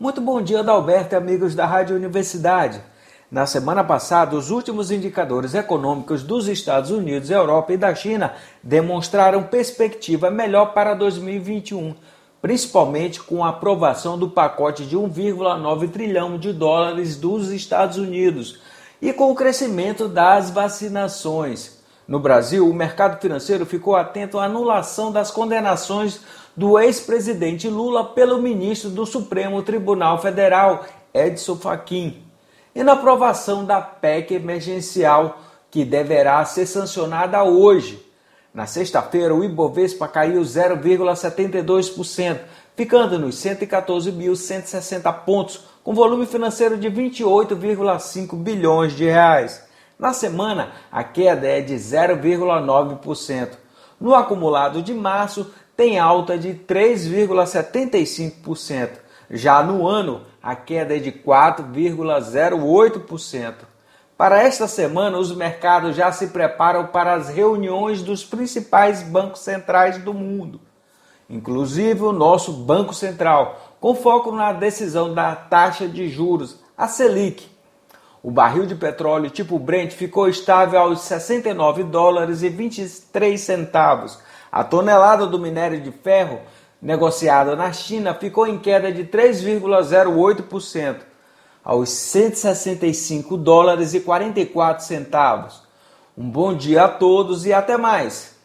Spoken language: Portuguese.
Muito bom dia, Adalberto e amigos da Rádio Universidade. Na semana passada, os últimos indicadores econômicos dos Estados Unidos, Europa e da China demonstraram perspectiva melhor para 2021, principalmente com a aprovação do pacote de 1,9 trilhão de dólares dos Estados Unidos e com o crescimento das vacinações. No Brasil, o mercado financeiro ficou atento à anulação das condenações do ex-presidente Lula pelo ministro do Supremo Tribunal Federal, Edson Fachin, e na aprovação da PEC emergencial, que deverá ser sancionada hoje. Na sexta-feira, o Ibovespa caiu 0,72%, ficando nos 114.160 pontos, com volume financeiro de 28,5 bilhões de reais. Na semana, a queda é de 0,9%. No acumulado de março, tem alta de 3,75%. Já no ano, a queda é de 4,08%. Para esta semana, os mercados já se preparam para as reuniões dos principais bancos centrais do mundo, inclusive o nosso Banco Central, com foco na decisão da taxa de juros, a Selic. O barril de petróleo tipo Brent ficou estável aos 69 dólares e 23 centavos, a tonelada do minério de ferro negociada na China ficou em queda de 3,08% aos 165 dólares e 44 centavos. Um bom dia a todos e até mais.